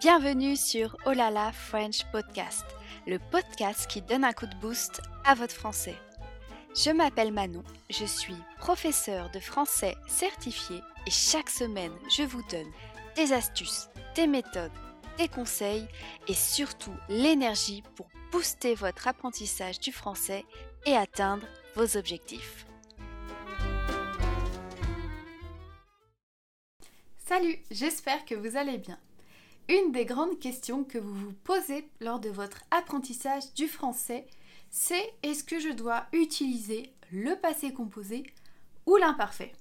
Bienvenue sur Olala French Podcast, le podcast qui donne un coup de boost à votre français. Je m'appelle Manon, je suis professeure de français certifiée et chaque semaine je vous donne des astuces, des méthodes, des conseils et surtout l'énergie pour booster votre apprentissage du français et atteindre vos objectifs. Salut, j'espère que vous allez bien. Une des grandes questions que vous vous posez lors de votre apprentissage du français, c'est est-ce que je dois utiliser le passé composé ou l'imparfait?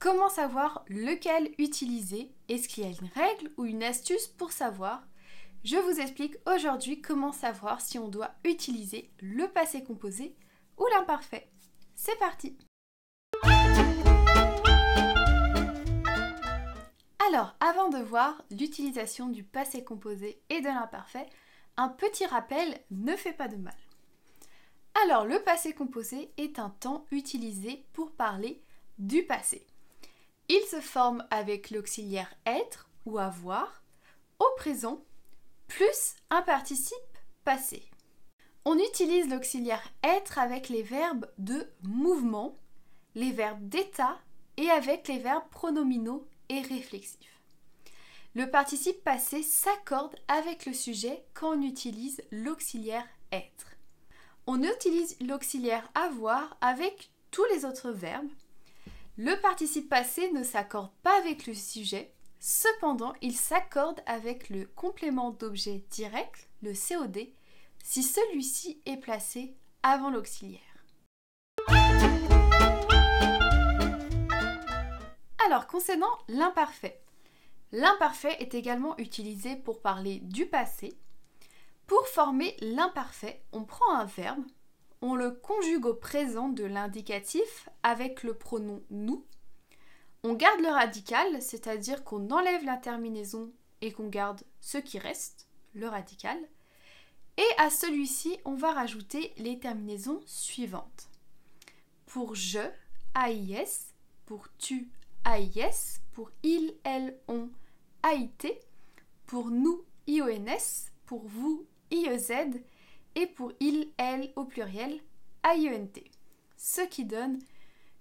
Comment savoir lequel utiliser? Est-ce qu'il y a une règle ou une astuce pour savoir? Je vous explique aujourd'hui comment savoir si on doit utiliser le passé composé ou l'imparfait. C'est parti Alors, avant de voir l'utilisation du passé composé et de l'imparfait, un petit rappel ne fait pas de mal. Alors, le passé composé est un temps utilisé pour parler du passé. Il se forme avec l'auxiliaire être ou avoir au présent plus un participe passé. On utilise l'auxiliaire être avec les verbes de mouvement, les verbes d'état et avec les verbes pronominaux réflexif. Le participe passé s'accorde avec le sujet quand on utilise l'auxiliaire être. On utilise l'auxiliaire avoir avec tous les autres verbes. Le participe passé ne s'accorde pas avec le sujet, cependant il s'accorde avec le complément d'objet direct, le COD, si celui-ci est placé avant l'auxiliaire. Alors, concernant l'imparfait, l'imparfait est également utilisé pour parler du passé. Pour former l'imparfait, on prend un verbe, on le conjugue au présent de l'indicatif avec le pronom nous. On garde le radical, c'est-à-dire qu'on enlève la terminaison et qu'on garde ce qui reste, le radical. Et à celui-ci, on va rajouter les terminaisons suivantes. Pour je, AIS, pour tu, AIS, pour il, elle, on, AIT, pour nous, IONS, pour vous, IEZ, et pour il, elle au pluriel, AIENT. Ce qui donne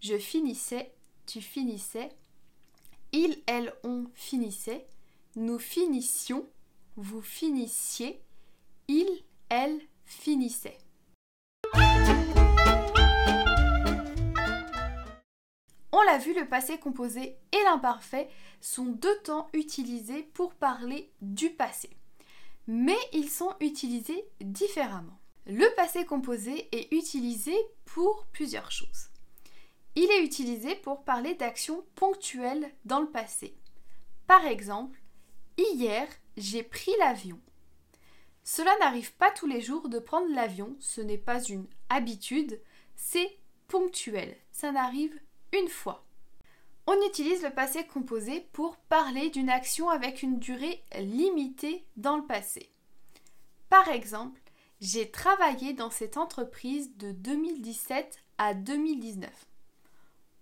je finissais, tu finissais, il, elle, on finissait, nous finissions, vous finissiez, il, elle finissait. On l'a vu, le passé composé et l'imparfait sont deux temps utilisés pour parler du passé. Mais ils sont utilisés différemment. Le passé composé est utilisé pour plusieurs choses. Il est utilisé pour parler d'actions ponctuelles dans le passé. Par exemple, hier, j'ai pris l'avion. Cela n'arrive pas tous les jours de prendre l'avion, ce n'est pas une habitude, c'est ponctuel. Ça n'arrive une fois. On utilise le passé composé pour parler d'une action avec une durée limitée dans le passé. Par exemple, j'ai travaillé dans cette entreprise de 2017 à 2019.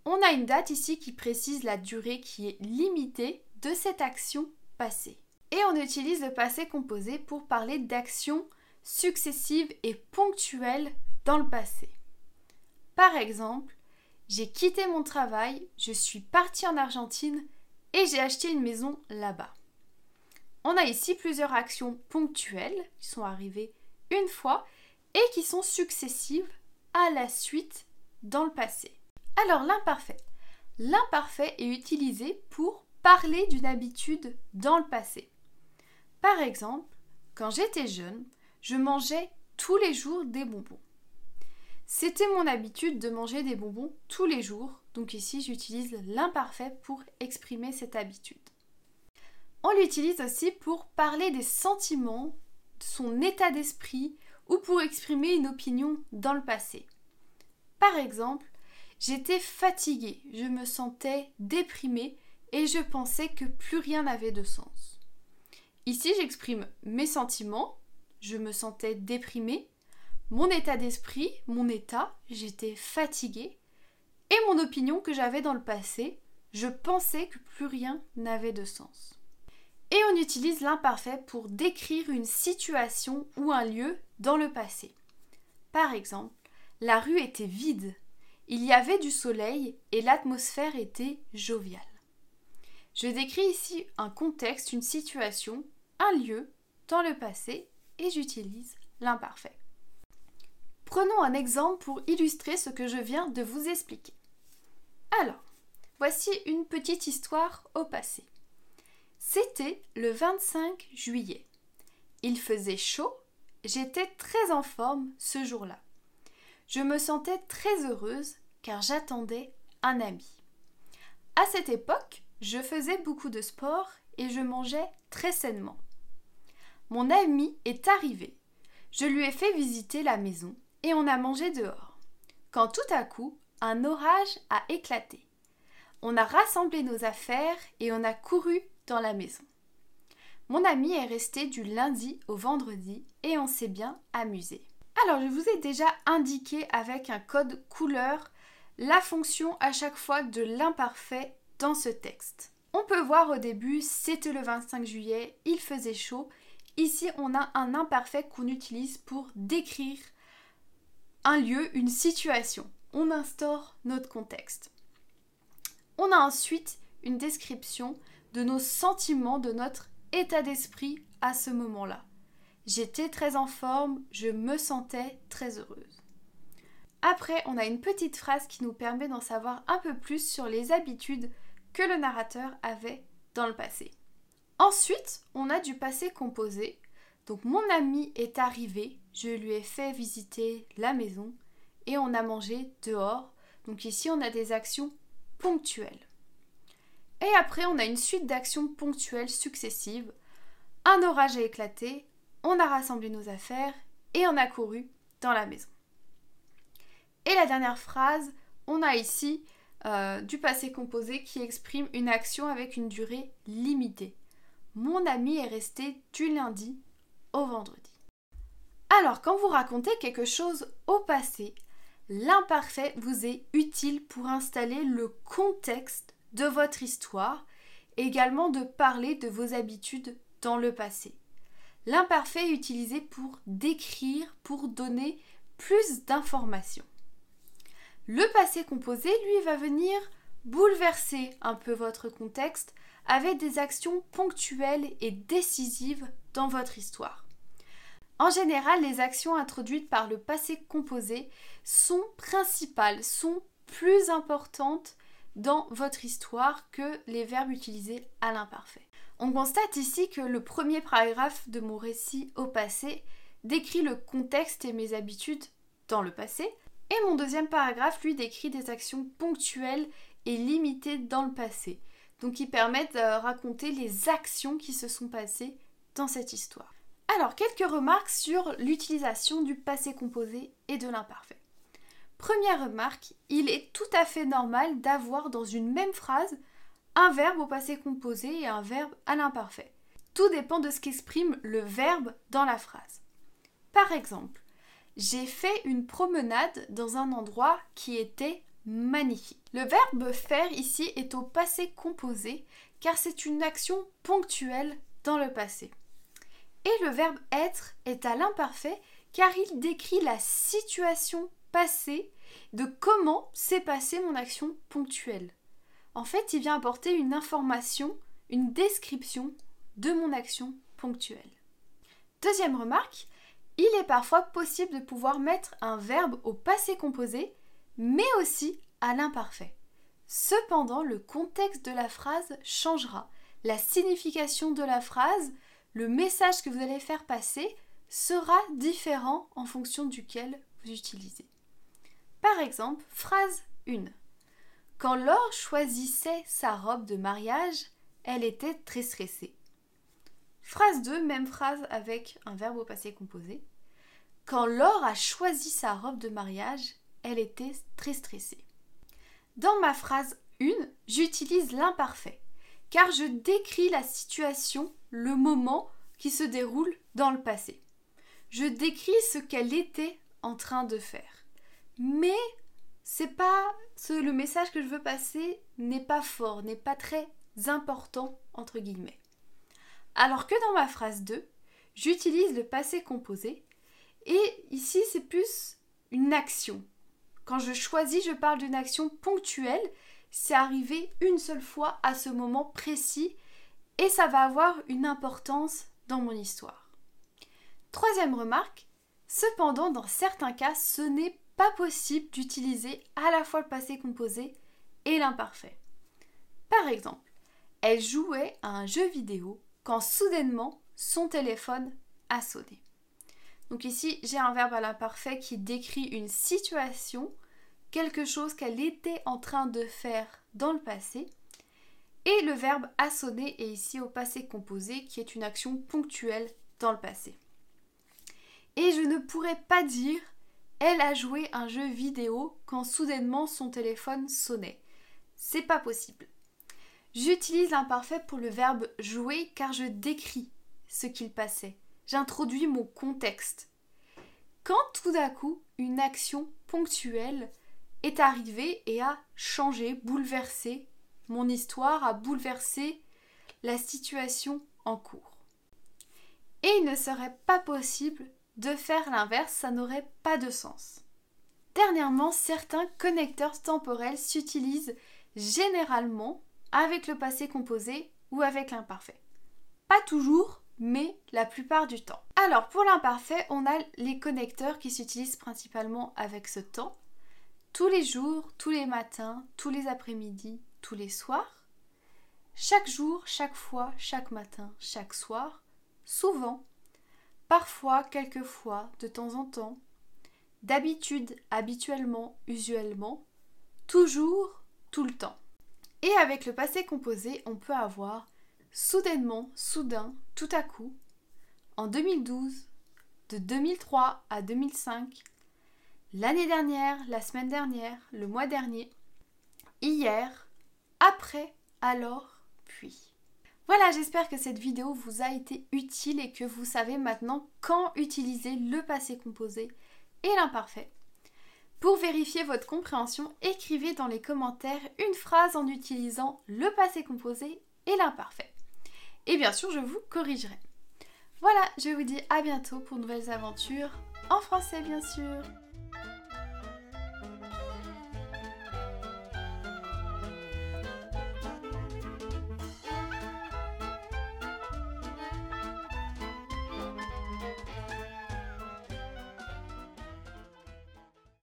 On a une date ici qui précise la durée qui est limitée de cette action passée. Et on utilise le passé composé pour parler d'actions successives et ponctuelles dans le passé. Par exemple, j'ai quitté mon travail, je suis partie en Argentine et j'ai acheté une maison là-bas. On a ici plusieurs actions ponctuelles qui sont arrivées une fois et qui sont successives à la suite dans le passé. Alors l'imparfait. L'imparfait est utilisé pour parler d'une habitude dans le passé. Par exemple, quand j'étais jeune, je mangeais tous les jours des bonbons. C'était mon habitude de manger des bonbons tous les jours, donc ici j'utilise l'imparfait pour exprimer cette habitude. On l'utilise aussi pour parler des sentiments, son état d'esprit ou pour exprimer une opinion dans le passé. Par exemple, j'étais fatiguée, je me sentais déprimée et je pensais que plus rien n'avait de sens. Ici, j'exprime mes sentiments, je me sentais déprimée mon état d'esprit, mon état, j'étais fatiguée, et mon opinion que j'avais dans le passé, je pensais que plus rien n'avait de sens. Et on utilise l'imparfait pour décrire une situation ou un lieu dans le passé. Par exemple, la rue était vide, il y avait du soleil et l'atmosphère était joviale. Je décris ici un contexte, une situation, un lieu dans le passé et j'utilise l'imparfait. Prenons un exemple pour illustrer ce que je viens de vous expliquer. Alors, voici une petite histoire au passé. C'était le 25 juillet. Il faisait chaud, j'étais très en forme ce jour-là. Je me sentais très heureuse car j'attendais un ami. À cette époque, je faisais beaucoup de sport et je mangeais très sainement. Mon ami est arrivé. Je lui ai fait visiter la maison et on a mangé dehors. Quand tout à coup, un orage a éclaté. On a rassemblé nos affaires et on a couru dans la maison. Mon ami est resté du lundi au vendredi et on s'est bien amusé. Alors, je vous ai déjà indiqué avec un code couleur la fonction à chaque fois de l'imparfait dans ce texte. On peut voir au début, c'était le 25 juillet, il faisait chaud. Ici, on a un imparfait qu'on utilise pour décrire un lieu, une situation. On instaure notre contexte. On a ensuite une description de nos sentiments, de notre état d'esprit à ce moment-là. J'étais très en forme, je me sentais très heureuse. Après, on a une petite phrase qui nous permet d'en savoir un peu plus sur les habitudes que le narrateur avait dans le passé. Ensuite, on a du passé composé. Donc mon ami est arrivé, je lui ai fait visiter la maison et on a mangé dehors. Donc ici, on a des actions ponctuelles. Et après, on a une suite d'actions ponctuelles successives. Un orage a éclaté, on a rassemblé nos affaires et on a couru dans la maison. Et la dernière phrase, on a ici euh, du passé composé qui exprime une action avec une durée limitée. Mon ami est resté du lundi vendredi. Alors, quand vous racontez quelque chose au passé, l'imparfait vous est utile pour installer le contexte de votre histoire, également de parler de vos habitudes dans le passé. L'imparfait est utilisé pour décrire, pour donner plus d'informations. Le passé composé, lui, va venir bouleverser un peu votre contexte avec des actions ponctuelles et décisives votre histoire. En général, les actions introduites par le passé composé sont principales, sont plus importantes dans votre histoire que les verbes utilisés à l'imparfait. On constate ici que le premier paragraphe de mon récit au passé décrit le contexte et mes habitudes dans le passé, et mon deuxième paragraphe, lui, décrit des actions ponctuelles et limitées dans le passé, donc qui permettent de raconter les actions qui se sont passées cette histoire. Alors, quelques remarques sur l'utilisation du passé composé et de l'imparfait. Première remarque, il est tout à fait normal d'avoir dans une même phrase un verbe au passé composé et un verbe à l'imparfait. Tout dépend de ce qu'exprime le verbe dans la phrase. Par exemple, j'ai fait une promenade dans un endroit qui était magnifique. Le verbe faire ici est au passé composé car c'est une action ponctuelle dans le passé. Et le verbe être est à l'imparfait car il décrit la situation passée de comment s'est passée mon action ponctuelle. En fait, il vient apporter une information, une description de mon action ponctuelle. Deuxième remarque, il est parfois possible de pouvoir mettre un verbe au passé composé, mais aussi à l'imparfait. Cependant, le contexte de la phrase changera. La signification de la phrase, le message que vous allez faire passer sera différent en fonction duquel vous utilisez. Par exemple, phrase 1. Quand Laure choisissait sa robe de mariage, elle était très stressée. Phrase 2, même phrase avec un verbe au passé composé. Quand Laure a choisi sa robe de mariage, elle était très stressée. Dans ma phrase 1, j'utilise l'imparfait, car je décris la situation, le moment qui se déroule dans le passé. Je décris ce qu'elle était en train de faire. Mais c'est pas le message que je veux passer n'est pas fort, n'est pas très important entre guillemets. Alors que dans ma phrase 2, j'utilise le passé composé et ici c'est plus une action. Quand je choisis, je parle d'une action ponctuelle, c'est arrivé une seule fois à ce moment précis et ça va avoir une importance dans mon histoire. Troisième remarque, cependant dans certains cas ce n'est pas possible d'utiliser à la fois le passé composé et l'imparfait. Par exemple, elle jouait à un jeu vidéo quand soudainement son téléphone a sonné. Donc ici, j'ai un verbe à l'imparfait qui décrit une situation, quelque chose qu'elle était en train de faire dans le passé. Et le verbe a sonné est ici au passé composé qui est une action ponctuelle dans le passé. Et je ne pourrais pas dire elle a joué un jeu vidéo quand soudainement son téléphone sonnait. C'est pas possible. J'utilise l'imparfait pour le verbe jouer car je décris ce qu'il passait. J'introduis mon contexte. Quand tout d'un coup une action ponctuelle est arrivée et a changé, bouleversé mon histoire, a bouleversé la situation en cours. Et il ne serait pas possible de faire l'inverse, ça n'aurait pas de sens. Dernièrement, certains connecteurs temporels s'utilisent généralement avec le passé composé ou avec l'imparfait. Pas toujours, mais la plupart du temps. Alors pour l'imparfait, on a les connecteurs qui s'utilisent principalement avec ce temps. Tous les jours, tous les matins, tous les après-midi, tous les soirs. Chaque jour, chaque fois, chaque matin, chaque soir. Souvent, parfois, quelquefois, de temps en temps, d'habitude, habituellement, usuellement, toujours, tout le temps. Et avec le passé composé, on peut avoir soudainement, soudain, tout à coup, en 2012, de 2003 à 2005, l'année dernière, la semaine dernière, le mois dernier, hier, après, alors, puis. Voilà, j'espère que cette vidéo vous a été utile et que vous savez maintenant quand utiliser le passé composé et l'imparfait. Pour vérifier votre compréhension, écrivez dans les commentaires une phrase en utilisant le passé composé et l'imparfait. Et bien sûr, je vous corrigerai. Voilà, je vous dis à bientôt pour nouvelles aventures, en français bien sûr.